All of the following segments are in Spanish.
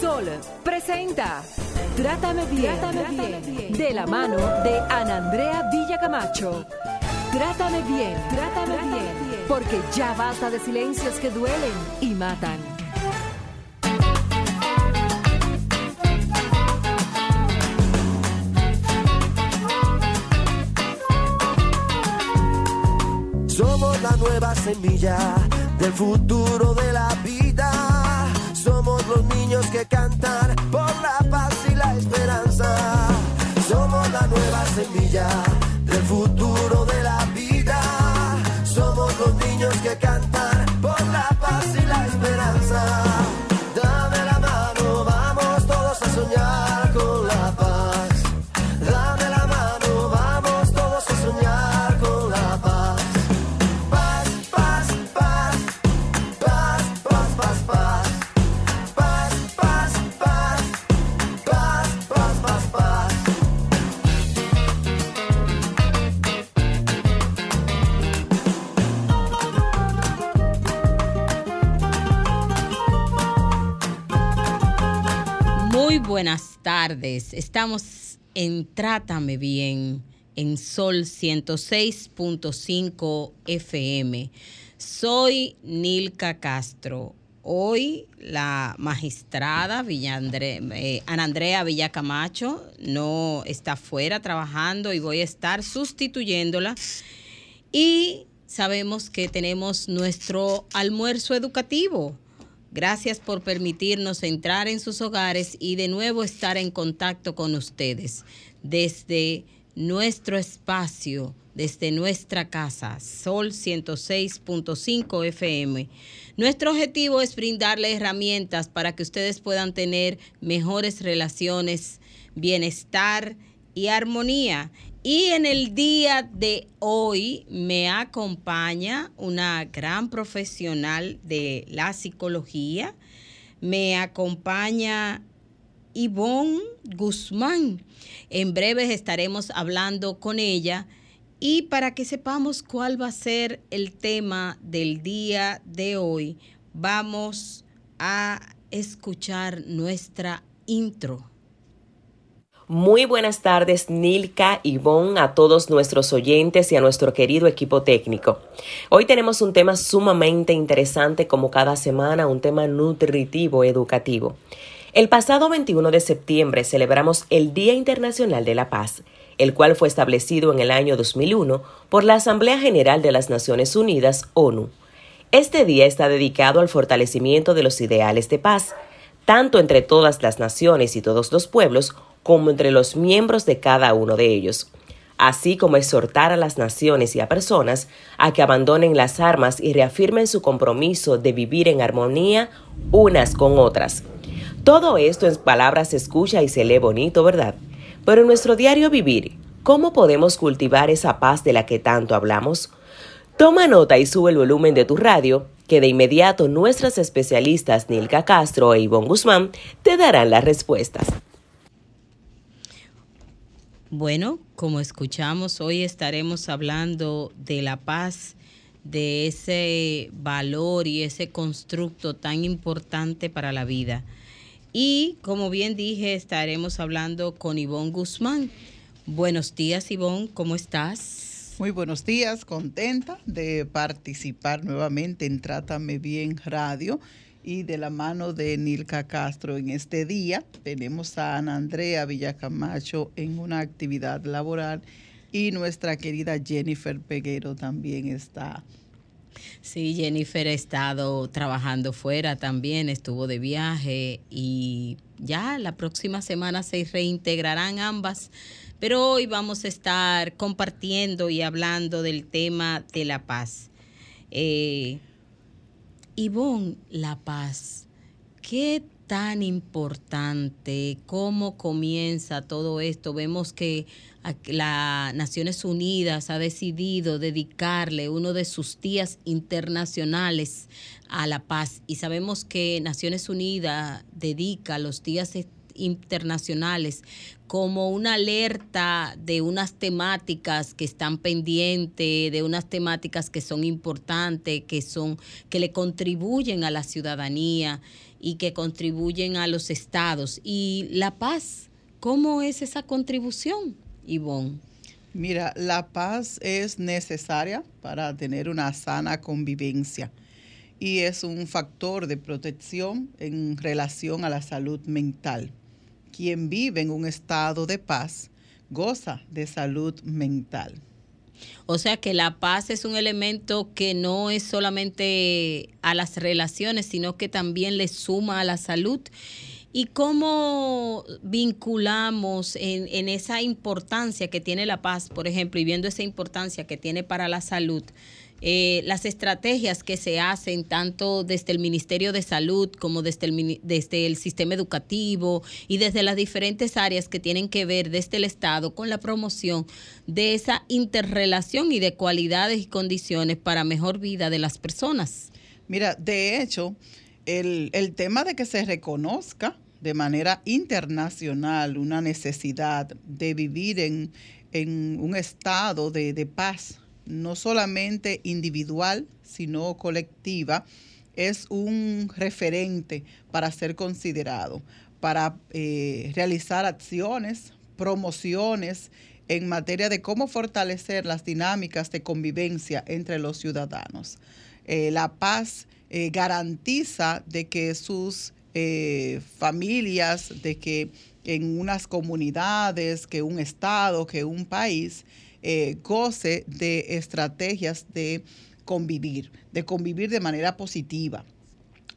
Sol presenta Trátame bien, bien, de la mano de Ana Andrea Villacamacho. Trátame bien, trátame bien, porque ya basta de silencios que duelen y matan. Somos la nueva semilla del futuro de niños que cantan por la paz y la esperanza. Somos la nueva semilla del futuro de la vida. Somos los niños que cantan por la paz y la esperanza. Muy buenas tardes. Estamos en Trátame Bien en Sol 106.5 FM. Soy Nilka Castro. Hoy la magistrada eh, Ana Andrea Villacamacho no está fuera trabajando y voy a estar sustituyéndola. Y sabemos que tenemos nuestro almuerzo educativo. Gracias por permitirnos entrar en sus hogares y de nuevo estar en contacto con ustedes desde nuestro espacio, desde nuestra casa, Sol 106.5 FM. Nuestro objetivo es brindarle herramientas para que ustedes puedan tener mejores relaciones, bienestar y armonía. Y en el día de hoy me acompaña una gran profesional de la psicología. Me acompaña Ivonne Guzmán. En breve estaremos hablando con ella y para que sepamos cuál va a ser el tema del día de hoy, vamos a escuchar nuestra intro. Muy buenas tardes, Nilka, Ivonne, a todos nuestros oyentes y a nuestro querido equipo técnico. Hoy tenemos un tema sumamente interesante como cada semana, un tema nutritivo educativo. El pasado 21 de septiembre celebramos el Día Internacional de la Paz, el cual fue establecido en el año 2001 por la Asamblea General de las Naciones Unidas, ONU. Este día está dedicado al fortalecimiento de los ideales de paz, tanto entre todas las naciones y todos los pueblos, como entre los miembros de cada uno de ellos, así como exhortar a las naciones y a personas a que abandonen las armas y reafirmen su compromiso de vivir en armonía unas con otras. Todo esto en palabras se escucha y se lee bonito, ¿verdad? Pero en nuestro diario vivir, ¿cómo podemos cultivar esa paz de la que tanto hablamos? Toma nota y sube el volumen de tu radio, que de inmediato nuestras especialistas Nilka Castro e Ivonne Guzmán te darán las respuestas. Bueno, como escuchamos, hoy estaremos hablando de la paz, de ese valor y ese constructo tan importante para la vida. Y como bien dije, estaremos hablando con Ivonne Guzmán. Buenos días, Ivonne, ¿cómo estás? Muy buenos días, contenta de participar nuevamente en Trátame Bien Radio y de la mano de Nilka Castro en este día. Tenemos a Ana Andrea Villacamacho en una actividad laboral y nuestra querida Jennifer Peguero también está. Sí, Jennifer ha estado trabajando fuera también, estuvo de viaje y ya la próxima semana se reintegrarán ambas. Pero hoy vamos a estar compartiendo y hablando del tema de la paz. Eh, Ivonne, la paz, ¿qué tan importante? ¿Cómo comienza todo esto? Vemos que las Naciones Unidas ha decidido dedicarle uno de sus días internacionales a la paz y sabemos que Naciones Unidas dedica los días internacionales como una alerta de unas temáticas que están pendientes, de unas temáticas que son importantes, que son que le contribuyen a la ciudadanía y que contribuyen a los estados. Y la paz, ¿cómo es esa contribución, Ivonne? Mira, la paz es necesaria para tener una sana convivencia y es un factor de protección en relación a la salud mental quien vive en un estado de paz goza de salud mental. O sea que la paz es un elemento que no es solamente a las relaciones, sino que también le suma a la salud. ¿Y cómo vinculamos en, esa importancia que tiene la paz, por ejemplo, y viendo esa importancia que tiene para la salud? Eh, las estrategias que se hacen tanto desde el Ministerio de Salud como desde el, desde el sistema educativo y desde las diferentes áreas que tienen que ver desde el Estado con la promoción de esa interrelación y de cualidades y condiciones para mejor vida de las personas. Mira, de hecho, el, tema de que se reconozca de manera internacional una necesidad de vivir en, un estado de, de paz no solamente individual, sino colectiva, es un referente para ser considerado, para eh, realizar acciones, promociones en materia de cómo fortalecer las dinámicas de convivencia entre los ciudadanos. Eh, la paz eh, garantiza de que sus familias, de que en unas comunidades, que un estado, que un país, eh, goce de estrategias de convivir, de convivir de manera positiva.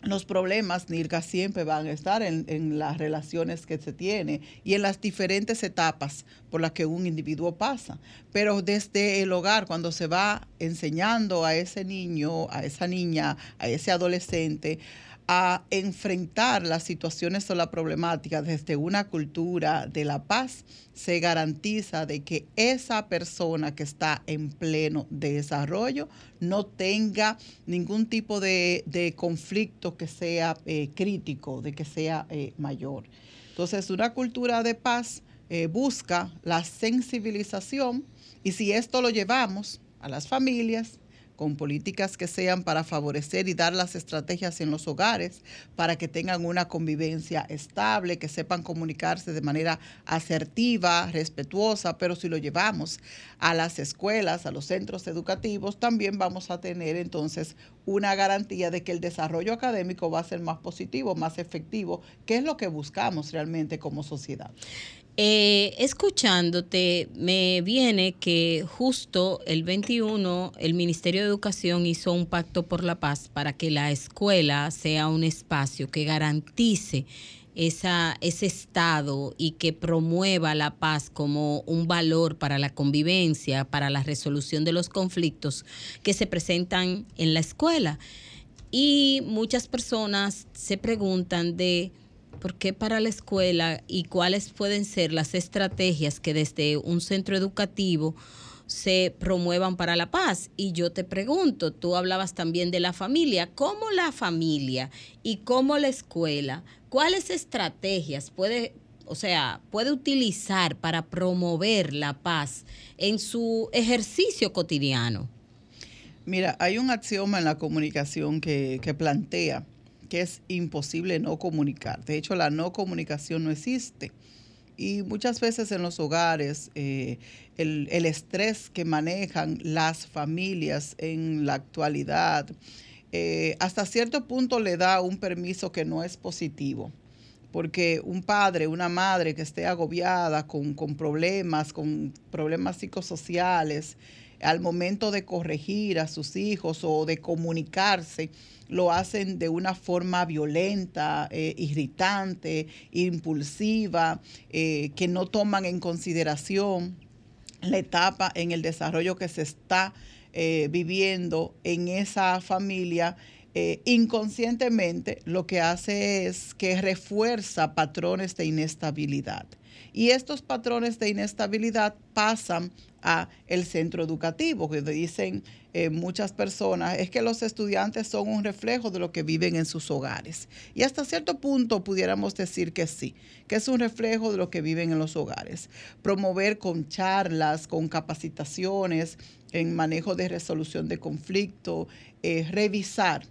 Los problemas, Nirka, siempre van a estar en, en, las relaciones que se tiene y en las diferentes etapas por las que un individuo pasa. Pero desde el hogar, cuando se va enseñando a ese niño, a esa niña, a ese adolescente, a enfrentar las situaciones o la problemática desde una cultura de la paz, se garantiza de que esa persona que está en pleno desarrollo no tenga ningún tipo de, conflicto que sea eh, crítico, de que sea eh, mayor. Entonces, una cultura de paz eh, busca la sensibilización y si esto lo llevamos a las familias, con políticas que sean para favorecer y dar las estrategias en los hogares para que tengan una convivencia estable, que sepan comunicarse de manera asertiva, respetuosa, pero si lo llevamos a las escuelas, a los centros educativos, también vamos a tener entonces una garantía de que el desarrollo académico va a ser más positivo, más efectivo, que es lo que buscamos realmente como sociedad. Eh, escuchándote, me viene que justo el 21 el Ministerio de Educación hizo un pacto por la paz para que la escuela sea un espacio que garantice esa, ese estado y que promueva la paz como un valor para la convivencia, para la resolución de los conflictos que se presentan en la escuela. Y muchas personas se preguntan de ¿Por qué para la escuela y cuáles pueden ser las estrategias que desde un centro educativo se promuevan para la paz? Y yo te pregunto, tú hablabas también de la familia, ¿cómo la familia y cómo la escuela, cuáles estrategias puede, o sea, puede utilizar para promover la paz en su ejercicio cotidiano? Mira, hay un axioma en la comunicación que, que plantea que es imposible no comunicar. De hecho, la no comunicación no existe. Y muchas veces en los hogares, eh, el, estrés que manejan las familias en la actualidad, eh, hasta cierto punto le da un permiso que no es positivo. Porque un padre, una madre que esté agobiada con, con problemas, con problemas psicosociales, al momento de corregir a sus hijos o de comunicarse, lo hacen de una forma violenta, eh, irritante, impulsiva, eh, que no toman en consideración la etapa en el desarrollo que se está eh, viviendo en esa familia. inconscientemente lo que hace es que refuerza patrones de inestabilidad. Y estos patrones de inestabilidad pasan a el centro educativo, que dicen eh, muchas personas, es que los estudiantes son un reflejo de lo que viven en sus hogares. Y hasta cierto punto pudiéramos decir que sí, que es un reflejo de lo que viven en los hogares. Promover con charlas, con capacitaciones en manejo de resolución de conflicto, eh, revisar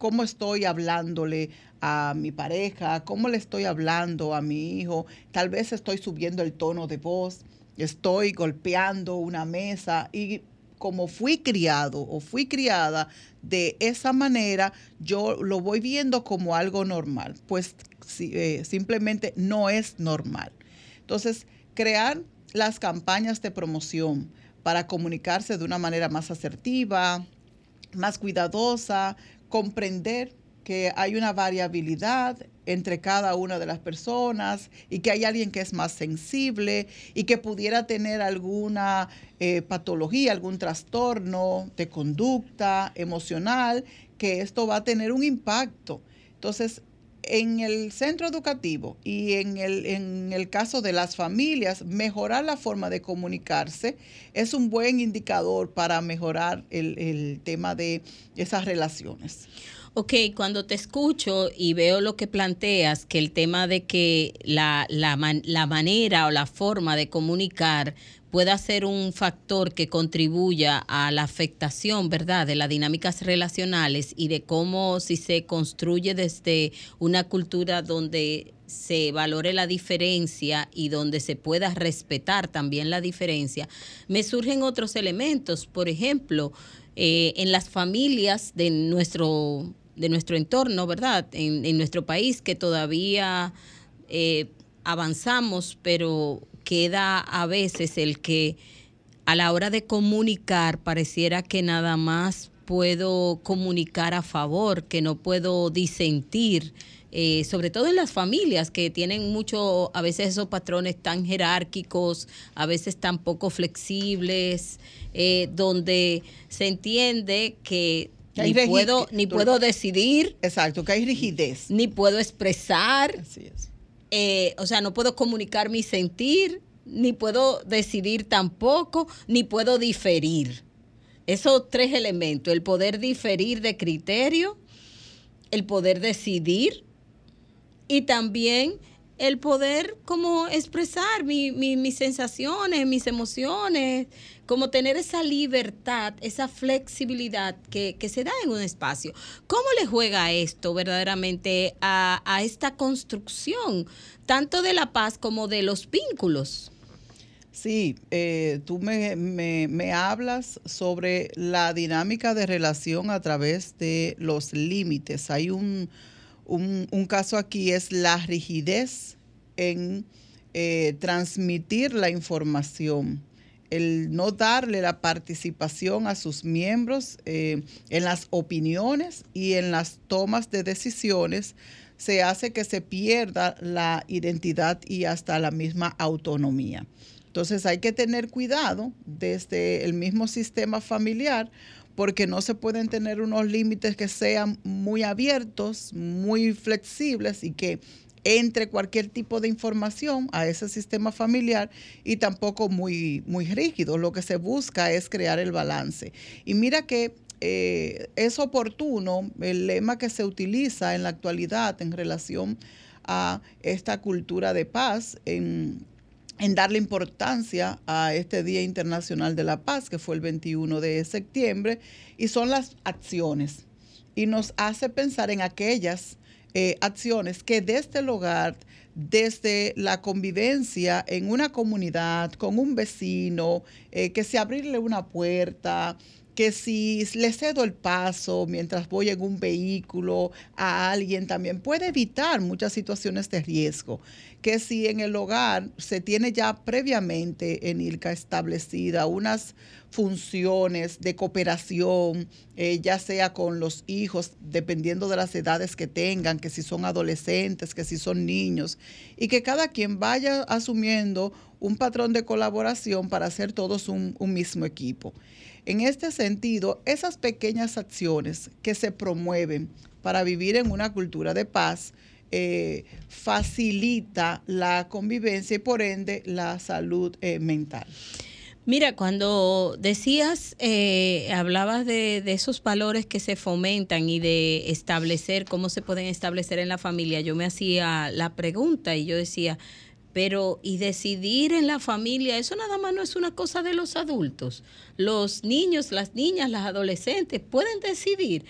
cómo estoy hablándole a mi pareja, cómo le estoy hablando a mi hijo, tal vez estoy subiendo el tono de voz, estoy golpeando una mesa y como fui criado o fui criada de esa manera, yo lo voy viendo como algo normal, pues eh, simplemente no es normal. Entonces, crear las campañas de promoción para comunicarse de una manera más asertiva, más cuidadosa, comprender que hay una variabilidad entre cada una de las personas y que hay alguien que es más sensible y que pudiera tener alguna eh, patología, algún trastorno de conducta emocional, que esto va a tener un impacto. Entonces, en el centro educativo y en el, en el caso de las familias, mejorar la forma de comunicarse es un buen indicador para mejorar el, el tema de esas relaciones. Ok, cuando te escucho y veo lo que planteas, que el tema de que la, la, la manera o la forma de comunicar pueda ser un factor que contribuya a la afectación, ¿verdad?, de las dinámicas relacionales y de cómo si se construye desde una cultura donde se valore la diferencia y donde se pueda respetar también la diferencia, me surgen otros elementos. Por ejemplo, eh, en las familias de nuestro de nuestro entorno, ¿verdad? En, nuestro país que todavía eh, avanzamos, pero queda a veces el que a la hora de comunicar pareciera que nada más puedo comunicar a favor, que no puedo disentir. Eh, sobre todo en las familias que tienen mucho, a veces esos patrones tan jerárquicos, a veces tan poco flexibles, eh, donde se entiende que ni puedo, ni puedo decidir. Exacto, que hay rigidez. Ni puedo expresar. Así es. Eh, o sea, no puedo comunicar mi sentir, ni puedo decidir tampoco, ni puedo diferir. Esos tres elementos, el poder diferir de criterio, el poder decidir y también el poder como expresar mis sensaciones, mis emociones, como tener esa libertad, esa flexibilidad que, se da en un espacio. ¿Cómo le juega esto verdaderamente a, esta construcción, tanto de la paz como de los vínculos? Sí, eh, tú me, hablas sobre la dinámica de relación a través de los límites. Hay un, un, caso aquí es la rigidez en eh, transmitir la información, el no darle la participación a sus miembros eh, en las opiniones y en las tomas de decisiones, se hace que se pierda la identidad y hasta la misma autonomía. Entonces hay que tener cuidado desde el mismo sistema familiar porque no se pueden tener unos límites que sean muy abiertos, muy flexibles y que entre cualquier tipo de información a ese sistema familiar y tampoco muy, muy rígido. Lo que se busca es crear el balance. Y mira que eh, es oportuno el lema que se utiliza en la actualidad en relación a esta cultura de paz en, en darle importancia a este Día Internacional de la Paz, que fue el 21 de septiembre, y son las acciones. Y nos hace pensar en aquellas eh, acciones que desde el hogar, desde la convivencia en una comunidad, con un vecino, eh, que se abrirle una puerta, que si le cedo el paso mientras voy en un vehículo a alguien también puede evitar muchas situaciones de riesgo. Que si en el hogar se tiene ya previamente en ILCA establecida unas funciones de cooperación, eh, ya sea con los hijos, dependiendo de las edades que tengan, que si son adolescentes, que si son niños, y que cada quien vaya asumiendo un patrón de colaboración para hacer todos un mismo equipo. En este sentido, esas pequeñas acciones que se promueven para vivir en una cultura de paz eh, facilita la convivencia y por ende la salud eh, mental. Mira, cuando decías, eh, hablabas de, de, esos valores que se fomentan y de establecer, cómo se pueden establecer en la familia, yo me hacía la pregunta y yo decía, pero y decidir en la familia, eso nada más no es una cosa de los adultos. Los niños, las niñas, las adolescentes pueden decidir.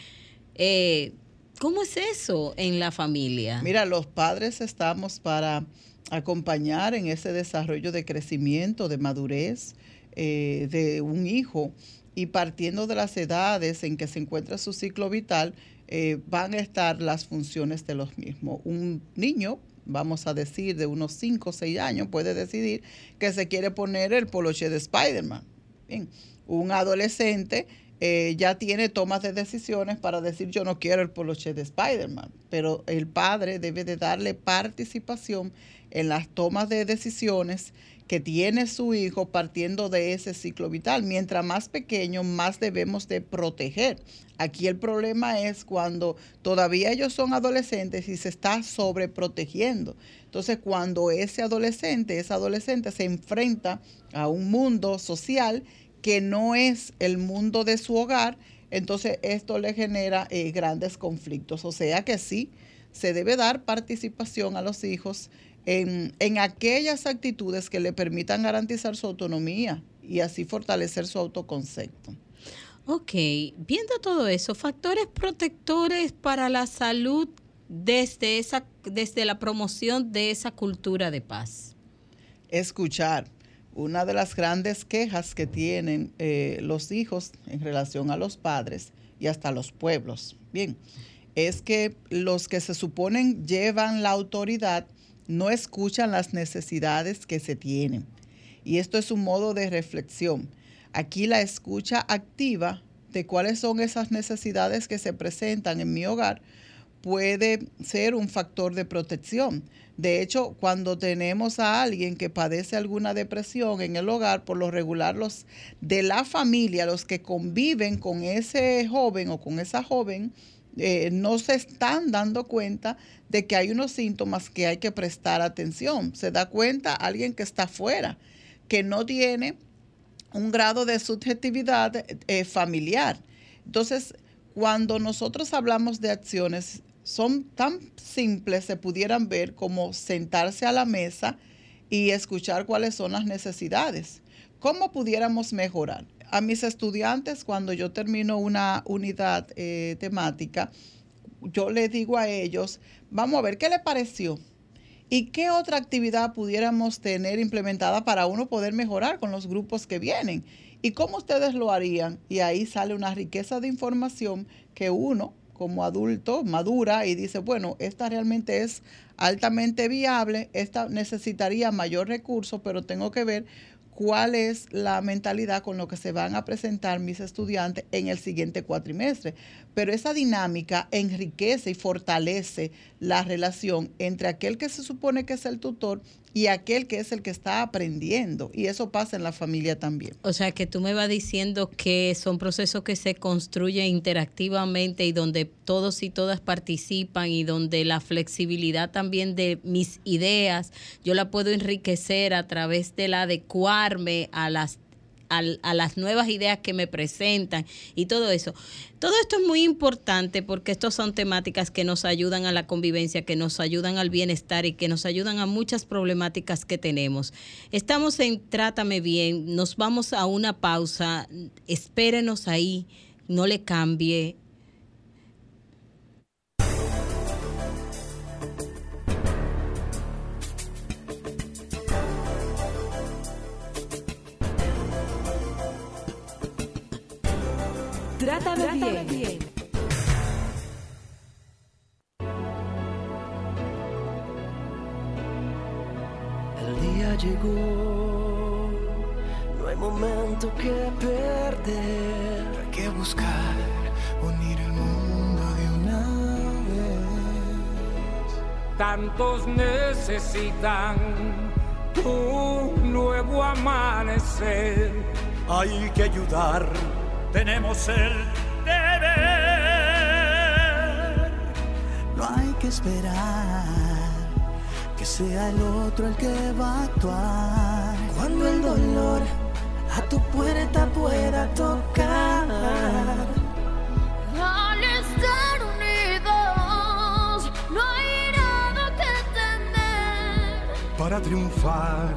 Eh, ¿Cómo es eso en la familia? Mira, los padres estamos para acompañar en ese desarrollo de crecimiento, de madurez eh, de un hijo y partiendo de las edades en que se encuentra su ciclo vital, eh, van a estar las funciones de los mismos. Un niño vamos a decir, de unos 5 o 6 años, puede decidir que se quiere poner el poloche de Spider-Man. Bien, un adolescente eh, ya tiene tomas de decisiones para decir yo no quiero el poloche de Spider-Man, pero el padre debe de darle participación en las tomas de decisiones que tiene su hijo partiendo de ese ciclo vital. Mientras más pequeño, más debemos de proteger. Aquí el problema es cuando todavía ellos son adolescentes y se está sobreprotegiendo. Entonces, cuando ese adolescente, esa adolescente se enfrenta a un mundo social que no es el mundo de su hogar, entonces esto le genera eh, grandes conflictos. O sea que sí, se debe dar participación a los hijos en, aquellas actitudes que le permitan garantizar su autonomía y así fortalecer su autoconcepto. Ok, viendo todo eso, factores protectores para la salud desde, esa, desde la promoción de esa cultura de paz. Escuchar. Una de las grandes quejas que tienen eh, los hijos en relación a los padres y hasta los pueblos, bien, es que los que se suponen llevan la autoridad no escuchan las necesidades que se tienen. Y esto es un modo de reflexión. Aquí la escucha activa de cuáles son esas necesidades que se presentan en mi hogar puede ser un factor de protección. De hecho, cuando tenemos a alguien que padece alguna depresión en el hogar, por lo regular los de la familia, los que conviven con ese joven o con esa joven, eh, no se están dando cuenta de que hay unos síntomas que hay que prestar atención. Se da cuenta alguien que está fuera, que no tiene un grado de subjetividad eh, familiar. Entonces, cuando nosotros hablamos de acciones, son tan simples, se pudieran ver como sentarse a la mesa y escuchar cuáles son las necesidades. ¿Cómo pudiéramos mejorar? A mis estudiantes cuando yo termino una unidad eh, temática, yo les digo a ellos, vamos a ver qué les pareció y qué otra actividad pudiéramos tener implementada para uno poder mejorar con los grupos que vienen y cómo ustedes lo harían. Y ahí sale una riqueza de información que uno como adulto madura y dice, bueno, esta realmente es altamente viable, esta necesitaría mayor recurso, pero tengo que ver cuál es la mentalidad con lo que se van a presentar mis estudiantes en el siguiente cuatrimestre. Pero esa dinámica enriquece y fortalece la relación entre aquel que se supone que es el tutor y aquel que es el que está aprendiendo. Y eso pasa en la familia también. O sea, que tú me vas diciendo que son procesos que se construyen interactivamente y donde todos y todas participan y donde la flexibilidad también de mis ideas, yo la puedo enriquecer a través del adecuarme a las a, las nuevas ideas que me presentan y todo eso. Todo esto es muy importante porque estas son temáticas que nos ayudan a la convivencia, que nos ayudan al bienestar y que nos ayudan a muchas problemáticas que tenemos. Estamos en Trátame Bien, nos vamos a una pausa, espérenos ahí, no le cambie, momento que perder. Hay que buscar unir el mundo de una vez. Tantos necesitan un nuevo amanecer. Hay que ayudar tenemos el deber. No hay que esperar que sea el otro el que va a actuar. Cuando el dolor a tu puerta pueda tocar. Al estar unidos, no hay nada que temer. Para triunfar,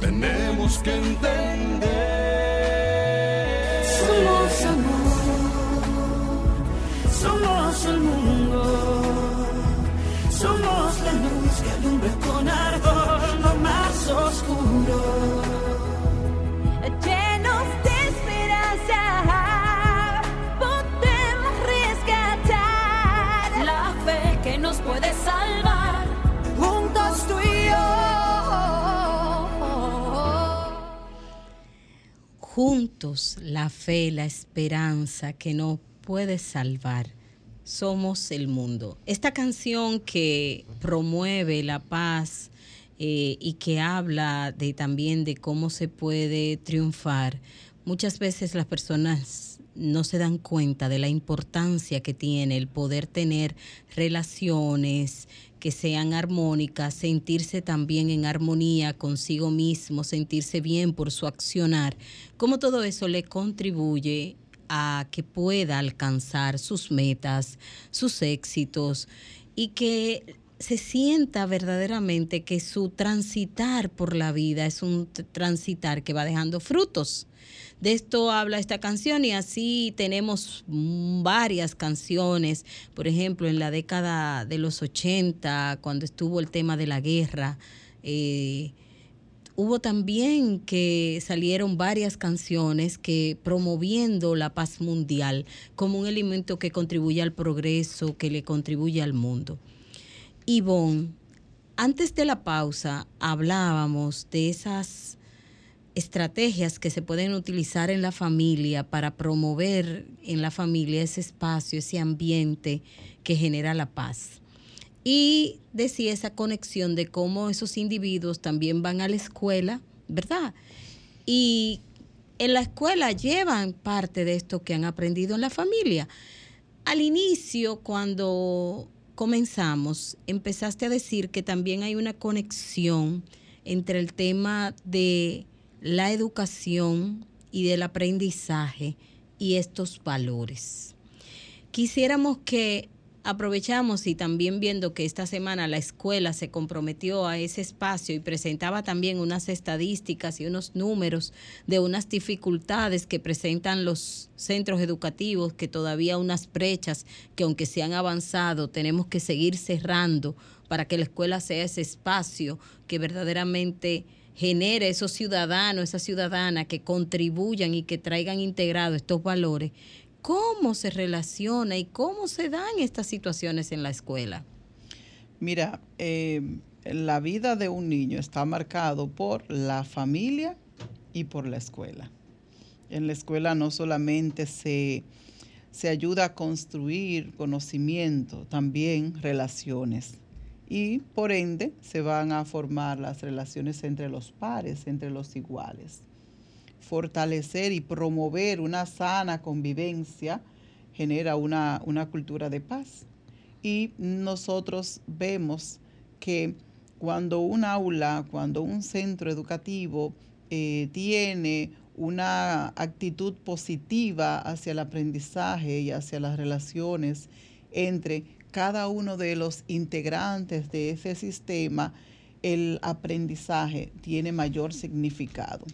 tenemos que entender. La fe, la esperanza que nos puede salvar. Somos el mundo. Esta canción que promueve la paz eh, y que habla de también de cómo se puede triunfar, muchas veces las personas no se dan cuenta de la importancia que tiene el poder tener relaciones que sean armónicas, sentirse también en armonía consigo mismo, sentirse bien por su accionar, cómo todo eso le contribuye a que pueda alcanzar sus metas, sus éxitos y que se sienta verdaderamente que su transitar por la vida es un transitar que va dejando frutos. De esto habla esta canción y así tenemos varias canciones, por ejemplo, en la década de los 80, cuando estuvo el tema de la guerra, eh, hubo también que salieron varias canciones que promoviendo la paz mundial como un elemento que contribuye al progreso, que le contribuye al mundo. Ivonne, antes de la pausa hablábamos de esas estrategias que se pueden utilizar en la familia para promover en la familia ese espacio, ese ambiente que genera la paz. Y decía esa conexión de cómo esos individuos también van a la escuela, ¿verdad? Y en la escuela llevan parte de esto que han aprendido en la familia. Al inicio, cuando comenzamos, empezaste a decir que también hay una conexión entre el tema de la educación y del aprendizaje y estos valores. Quisiéramos que aprovechamos y también viendo que esta semana la escuela se comprometió a ese espacio y presentaba también unas estadísticas y unos números de unas dificultades que presentan los centros educativos, que todavía unas brechas que aunque se han avanzado tenemos que seguir cerrando para que la escuela sea ese espacio que verdaderamente genere esos ciudadanos, esa ciudadana que contribuyan y que traigan integrados estos valores, ¿cómo se relaciona y cómo se dan estas situaciones en la escuela? Mira, eh, la vida de un niño está marcado por la familia y por la escuela. En la escuela no solamente se, se ayuda a construir conocimiento, también relaciones. Y por ende se van a formar las relaciones entre los pares, entre los iguales. Fortalecer y promover una sana convivencia genera una, una cultura de paz. Y nosotros vemos que cuando un aula, cuando un centro educativo eh, tiene una actitud positiva hacia el aprendizaje y hacia las relaciones entre cada uno de los integrantes de ese sistema, el aprendizaje tiene mayor significado.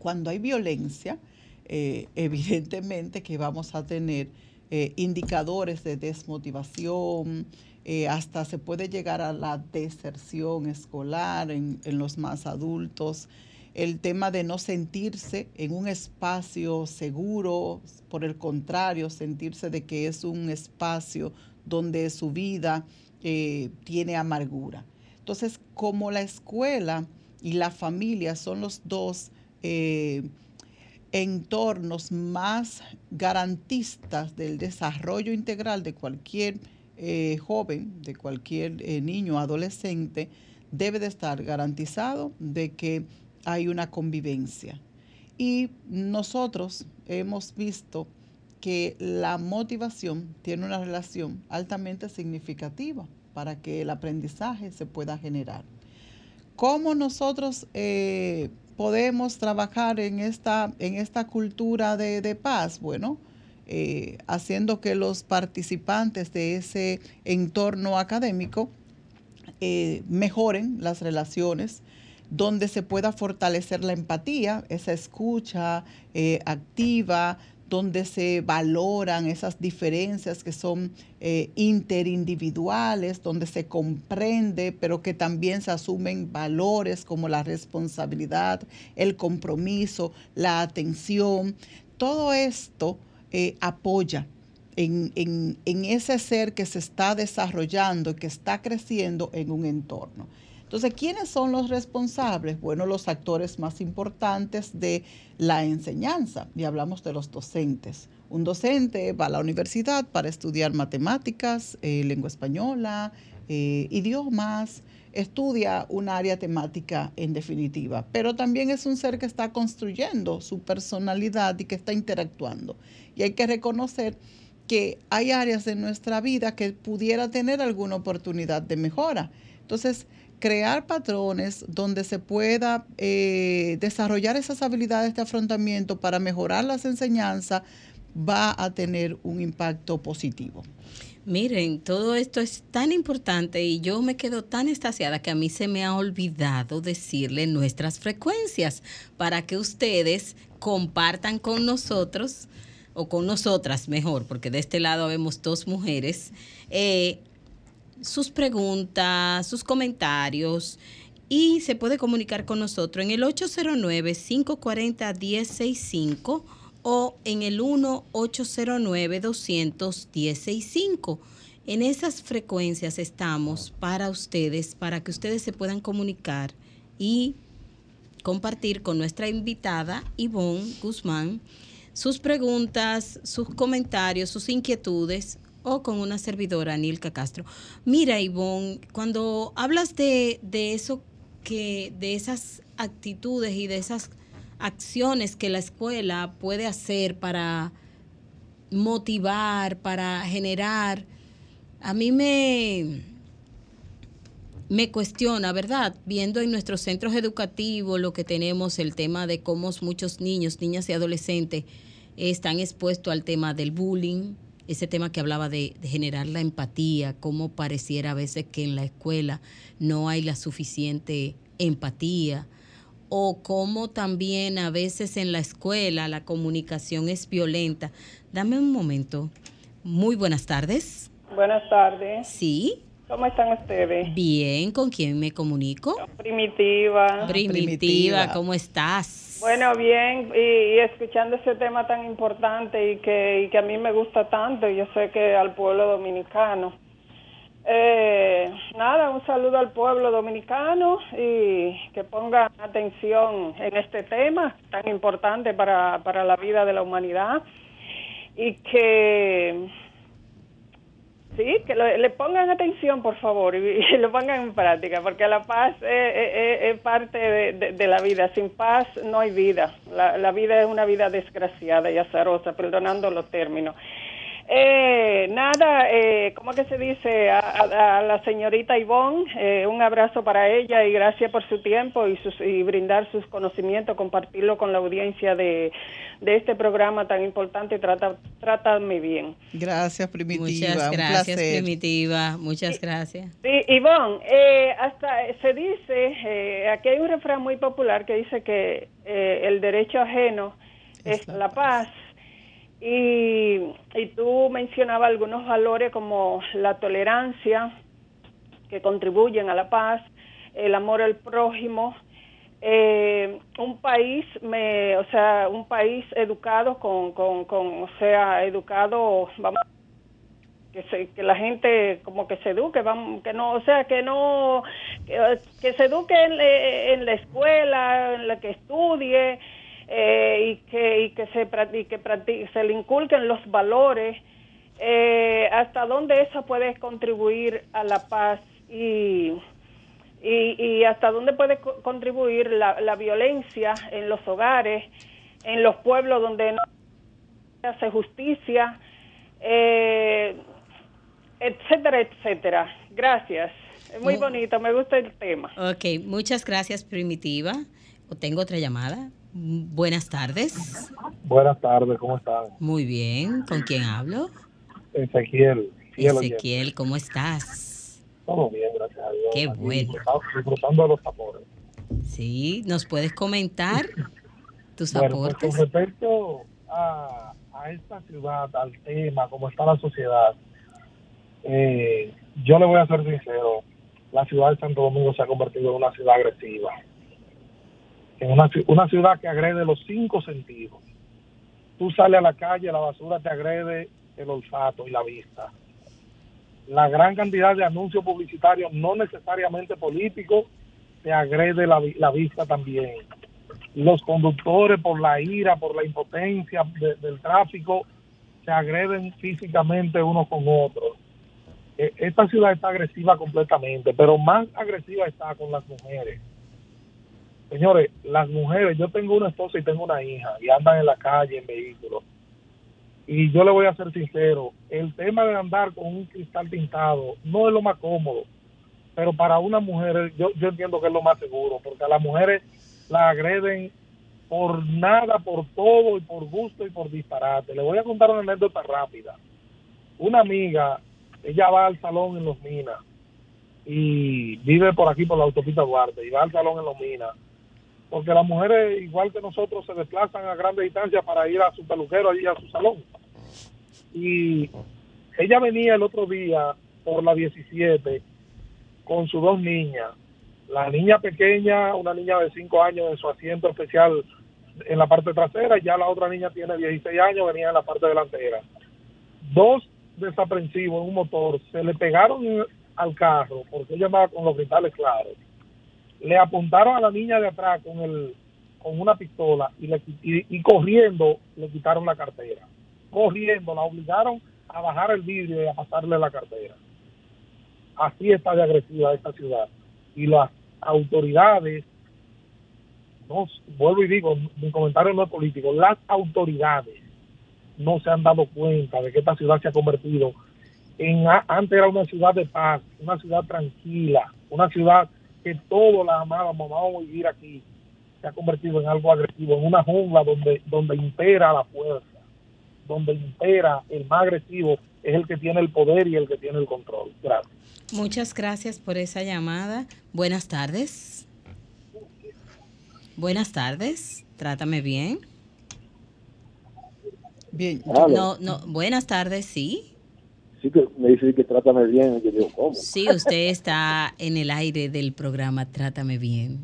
Cuando hay violencia, eh, evidentemente que vamos a tener eh, indicadores de desmotivación, eh, hasta se puede llegar a la deserción escolar en, los más adultos, el tema de no sentirse en un espacio seguro, por el contrario, sentirse de que es un espacio donde su vida tiene amargura. Entonces, como la escuela y la familia son los dos eh, entornos más garantistas del desarrollo integral de cualquier eh, joven, de cualquier eh, niño, adolescente, debe de estar garantizado de que hay una convivencia. Y nosotros hemos visto que la motivación tiene una relación altamente significativa para que el aprendizaje se pueda generar. ¿Cómo nosotros eh, podemos trabajar en esta, en esta cultura de, de paz? Bueno, eh, haciendo que los participantes de ese entorno académico eh, mejoren las relaciones, donde se pueda fortalecer la empatía, esa escucha eh, activa, donde se valoran esas diferencias que son eh, interindividuales, donde se comprende, pero que también se asumen valores como la responsabilidad, el compromiso, la atención. Todo esto eh, apoya en, en, en ese ser que se está desarrollando y que está creciendo en un entorno. Entonces, ¿quiénes son los responsables? Bueno, los actores más importantes de la enseñanza, y hablamos de los docentes. Un docente va a la universidad para estudiar matemáticas, eh, lengua española, eh, idiomas, estudia un área temática en definitiva, pero también es un ser que está construyendo su personalidad y que está interactuando. Y hay que reconocer que hay áreas de nuestra vida que pudiera tener alguna oportunidad de mejora. Entonces, crear patrones donde se pueda eh, desarrollar esas habilidades de afrontamiento para mejorar las enseñanzas va a tener un impacto positivo. Miren, todo esto es tan importante y yo me quedo tan estasiada que a mí se me ha olvidado decirle nuestras frecuencias para que ustedes compartan con nosotros o con nosotras mejor, porque de este lado vemos dos mujeres, eh, sus preguntas, sus comentarios y se puede comunicar con nosotros en el 809-540-1065 o en el 1-809-200-1065. En esas frecuencias estamos para ustedes, para que ustedes se puedan comunicar y compartir con nuestra invitada Ivonne Guzmán sus preguntas, sus comentarios, sus inquietudes o con una servidora, Nilka Castro. Mira, Ivonne, cuando hablas de, de eso que, de esas actitudes y de esas acciones que la escuela puede hacer para motivar, para generar, a mí me, me cuestiona, ¿verdad? Viendo en nuestros centros educativos lo que tenemos, el tema de cómo muchos niños, niñas y adolescentes están expuestos al tema del bullying, ese tema que hablaba de, de, generar la empatía, cómo pareciera a veces que en la escuela no hay la suficiente empatía, o cómo también a veces en la escuela la comunicación es violenta. Dame un momento. Muy buenas tardes. Buenas tardes. Sí. ¿Cómo están ustedes? Bien, ¿con quién me comunico? Primitiva. Primitiva, Primitiva. ¿cómo estás? Bueno, bien, y, y, escuchando ese tema tan importante y que, y que a mí me gusta tanto, yo sé que al pueblo dominicano. Eh, nada, un saludo al pueblo dominicano y que pongan atención en este tema tan importante para, para la vida de la humanidad y que Sí, que le pongan atención, por favor, y, lo pongan en práctica, porque la paz es, parte de, de, de, la vida. Sin paz no hay vida. La, la, vida es una vida desgraciada y azarosa, perdonando los términos. Eh, nada, eh, ¿cómo que se dice? A, a, a la señorita Ivonne, eh, un abrazo para ella y gracias por su tiempo y, sus, y brindar sus conocimientos, compartirlo con la audiencia de, de este programa tan importante. Trata, trátame bien. Gracias, Primitiva. Muchas gracias, Primitiva. Muchas gracias. Sí, Ivonne, eh, hasta se dice, eh, aquí hay un refrán muy popular que dice que eh, el derecho ajeno es, es la, la paz. paz y, y tú mencionabas algunos valores como la tolerancia, que contribuyen a la paz, el amor al prójimo, eh, un país, me, o sea, un país educado con, con, o sea, educado, vamos, que, se, que la gente como que se eduque, vamos, que no, o sea, que no, que, se eduque en, en la escuela, en la que estudie, eh, y que y que se y que se le inculquen los valores eh, hasta dónde eso puede contribuir a la paz y y, y hasta dónde puede co contribuir la, la, violencia en los hogares en los pueblos donde no hace justicia, eh, etcétera, etcétera. Gracias. Es muy Mu- bonito, me gusta el tema. Ok, muchas gracias, Primitiva. O tengo otra llamada. Buenas tardes. Buenas tardes, ¿cómo están? Muy bien. ¿Con quién hablo? Ezequiel. Ezequiel, ¿cómo estás? Todo bien, gracias a Dios. Qué Aquí bueno. disfrutando- Disfrutando de los sabores. Sí, ¿nos puedes comentar tus Bueno, pues aportes? con respecto a, a esta ciudad, al tema, cómo está la sociedad, eh, yo le voy a ser sincero, la ciudad de Santo Domingo se ha convertido en una ciudad agresiva, en una, una ciudad que agrede los cinco sentidos. Tú sales a la calle, la basura te agrede el olfato y la vista. La gran cantidad de anuncios publicitarios, no necesariamente políticos, te agrede la, la vista también los conductores por la ira, por la impotencia de- del tráfico, se agreden físicamente unos con otros. Eh, Esta ciudad está agresiva completamente, pero más agresiva está con las mujeres. Señores, las mujeres, yo tengo una esposa y tengo una hija y andan en la calle en vehículos. Y yo le voy a ser sincero, el tema de andar con un cristal tintado no es lo más cómodo, pero para una mujer yo, yo entiendo que es lo más seguro, porque a las mujeres la agreden por nada, por todo y por gusto y por disparate. Le voy a contar una anécdota rápida. Una amiga, ella va al salón en Los Minas y vive por aquí por la autopista Duarte y va al salón en Los Minas porque las mujeres, igual que nosotros, se desplazan a grandes distancias para ir a su peluquero, allí a su salón. Y ella venía el otro día por la 17 con sus dos niñas. La niña pequeña, una niña de 5 años en su asiento especial en la parte trasera, y ya la otra niña tiene 16 años, venía en la parte delantera. Dos desaprensivos en un motor se le pegaron al carro porque ella andaba con los cristales claros le apuntaron a la niña de atrás con el con una pistola y, le, y, y corriendo le quitaron la cartera. Corriendo, la obligaron a bajar el vidrio y a pasarle la cartera. Así está de agresiva esta ciudad. Y las autoridades, vuelvo y digo, mi comentario no es político, las autoridades no se han dado cuenta de que esta ciudad se ha convertido en, antes era una ciudad de paz, una ciudad tranquila, una ciudad que todos la amábamos, vamos a vivir aquí, se ha convertido en algo agresivo, en una jungla donde, donde impera la fuerza, donde impera el más agresivo es el que tiene el poder y el que tiene el control. Gracias. Muchas gracias por esa llamada. Buenas tardes. Buenas tardes. Trátame bien. Bien. No, no. Buenas tardes, sí. Sí que me dice que trátame bien, y yo digo, ¿cómo? Sí, usted está en el aire del programa Trátame bien.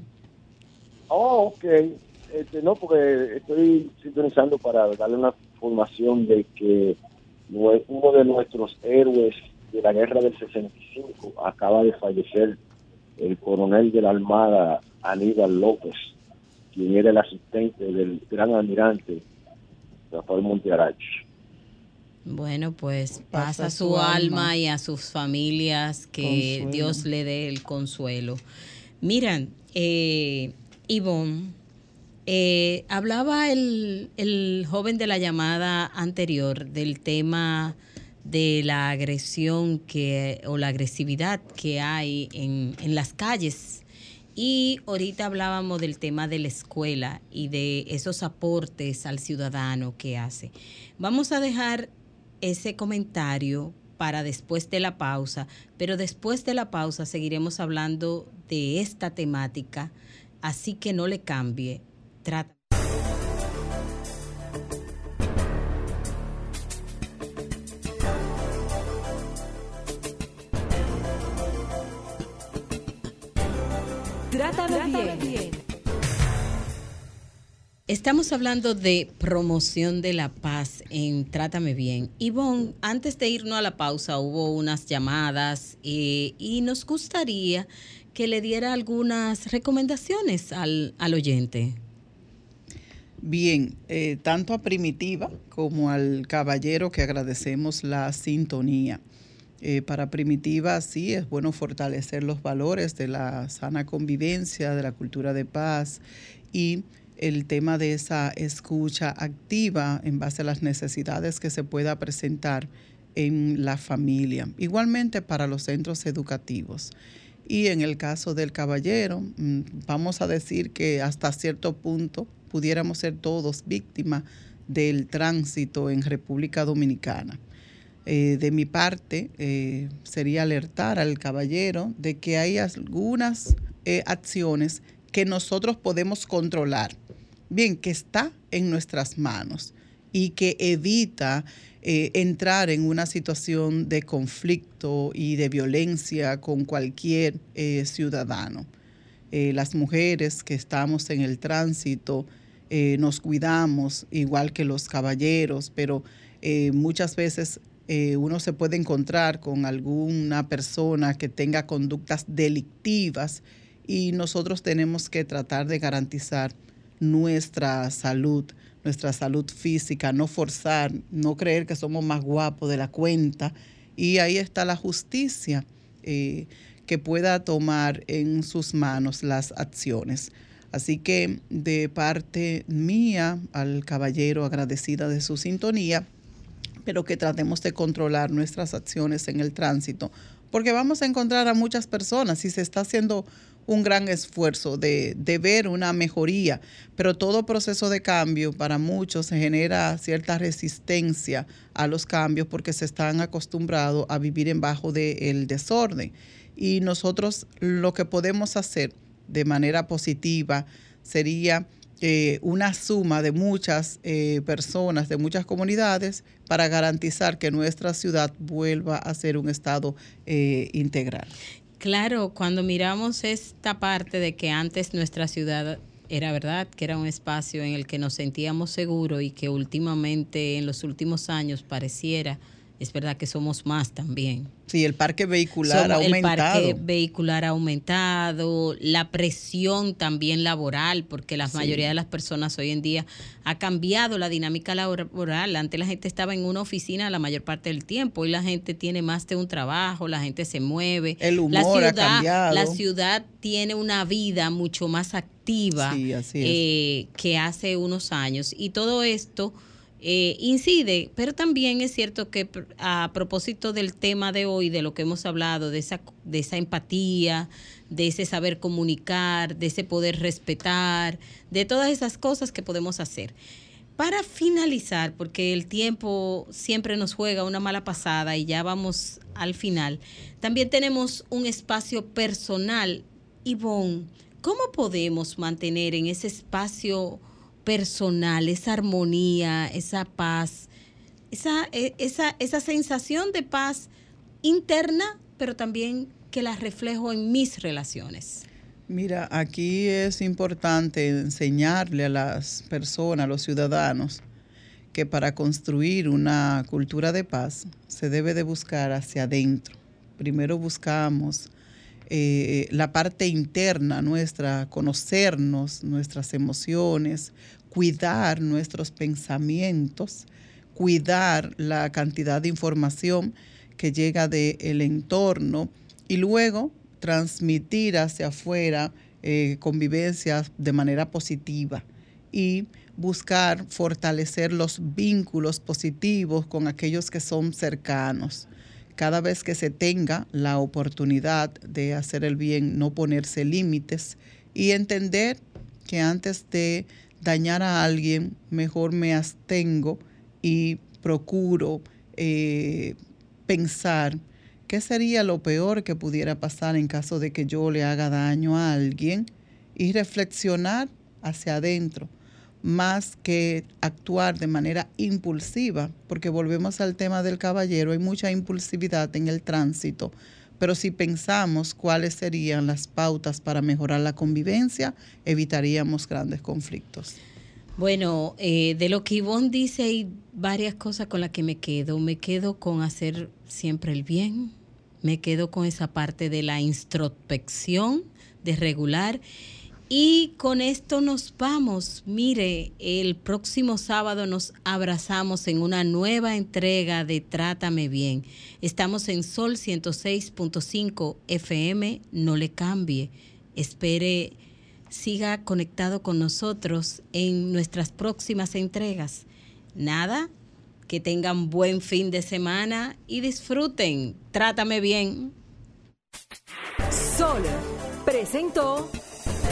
Oh, ok. Este, no, porque estoy sintonizando para darle una información de que uno de nuestros héroes de la guerra del 65 acaba de fallecer, el coronel de la Armada Aníbal López, quien era el asistente del gran almirante Rafael Montearach. Bueno, pues pasa, Pasa su, alma. alma y a sus familias que Consuelo. Dios le dé el consuelo. Miran, eh, Ivonne, eh, hablaba el, el joven de la llamada anterior del tema de la agresión que o la agresividad que hay en, en las calles. Y ahorita hablábamos del tema de la escuela y de esos aportes al ciudadano que hace. Vamos a dejar ese comentario para después de la pausa, pero después de la pausa seguiremos hablando de esta temática, así que no le cambie. Estamos hablando de promoción de la paz en Trátame Bien. Ivonne, antes de irnos a la pausa hubo unas llamadas eh, y nos gustaría que le diera algunas recomendaciones al, al oyente. Bien, eh, tanto a Primitiva como al caballero que agradecemos la sintonía. Eh, para Primitiva sí es bueno fortalecer los valores de la sana convivencia, de la cultura de paz y el tema de esa escucha activa en base a las necesidades que se pueda presentar en la familia. Igualmente para los centros educativos. Y en el caso del caballero, mm, vamos a decir que hasta cierto punto pudiéramos ser todos víctimas del tránsito en República Dominicana. Eh, de mi parte, eh, sería alertar al caballero de que hay algunas eh, acciones que nosotros podemos controlar, bien, que está en nuestras manos y que evita entrar en una situación de conflicto y de violencia con cualquier ciudadano. las mujeres que estamos en el tránsito, eh, nos cuidamos igual que los caballeros, pero eh, muchas veces eh, uno se puede encontrar con alguna persona que tenga conductas delictivas y nosotros tenemos que tratar de garantizar nuestra salud, nuestra salud física, no forzar, no creer que somos más guapos de la cuenta. Y ahí está la justicia que pueda tomar en sus manos las acciones. Así que de parte mía al caballero agradecida de su sintonía, pero que tratemos de controlar nuestras acciones en el tránsito, porque vamos a encontrar a muchas personas y se está haciendo un gran esfuerzo de, de, ver una mejoría, pero todo proceso de cambio para muchos se genera cierta resistencia a los cambios porque se están acostumbrados a vivir en bajo del desorden. Y nosotros lo que podemos hacer de manera positiva sería eh, una suma de muchas eh, personas, de muchas comunidades, para garantizar que nuestra ciudad vuelva a ser un estado eh, integral. Claro, cuando miramos esta parte de que antes nuestra ciudad era verdad, que era un espacio en el que nos sentíamos seguros y que últimamente, en los últimos años, pareciera es verdad que somos más también. Sí, el parque vehicular ha aumentado. El parque vehicular ha aumentado, la presión también laboral, porque la mayoría de las personas hoy en día ha cambiado la dinámica laboral. Antes la gente estaba en una oficina la mayor parte del tiempo, hoy la gente tiene más de un trabajo, la gente se mueve. El humor la ciudad, ha cambiado. La ciudad tiene una vida mucho más activa eh, que hace unos años. Y todo esto eh, incide, pero también es cierto que a propósito del tema de hoy, de lo que hemos hablado, de esa, de esa empatía, de ese saber comunicar, de ese poder respetar, de todas esas cosas que podemos hacer. Para finalizar, porque el tiempo siempre nos juega una mala pasada y ya vamos al final, también tenemos un espacio personal. Ivonne, ¿cómo podemos mantener en ese espacio personal, esa armonía, esa paz, esa, e, esa, esa sensación de paz interna, pero también que la reflejo en mis relaciones. Mira, aquí es importante enseñarle a las personas, a los ciudadanos, que para construir una cultura de paz se debe de buscar hacia adentro. Primero buscamos eh, la parte interna nuestra, conocernos, nuestras emociones, cuidar nuestros pensamientos, cuidar la cantidad de información que llega del entorno y luego transmitir hacia afuera eh, convivencias de manera positiva y buscar fortalecer los vínculos positivos con aquellos que son cercanos. Cada vez que se tenga la oportunidad de hacer el bien, no ponerse límites y entender que antes de dañar a alguien, mejor me abstengo y procuro eh, pensar qué sería lo peor que pudiera pasar en caso de que yo le haga daño a alguien y reflexionar hacia adentro más que actuar de manera impulsiva, porque volvemos al tema del caballero, hay mucha impulsividad en el tránsito pero si pensamos cuáles serían las pautas para mejorar la convivencia, evitaríamos grandes conflictos. Bueno, eh, de lo que Ivonne dice hay varias cosas con las que me quedo. Me quedo con hacer siempre el bien, me quedo con esa parte de la introspección, de regular y con esto nos vamos. Mire, el próximo sábado nos abrazamos en una nueva entrega de Trátame Bien. Estamos en Sol 106.5 FM. No le cambie. Espere siga conectado con nosotros en nuestras próximas entregas. Nada, que tengan buen fin de semana y disfruten. Trátame bien. Sol presentó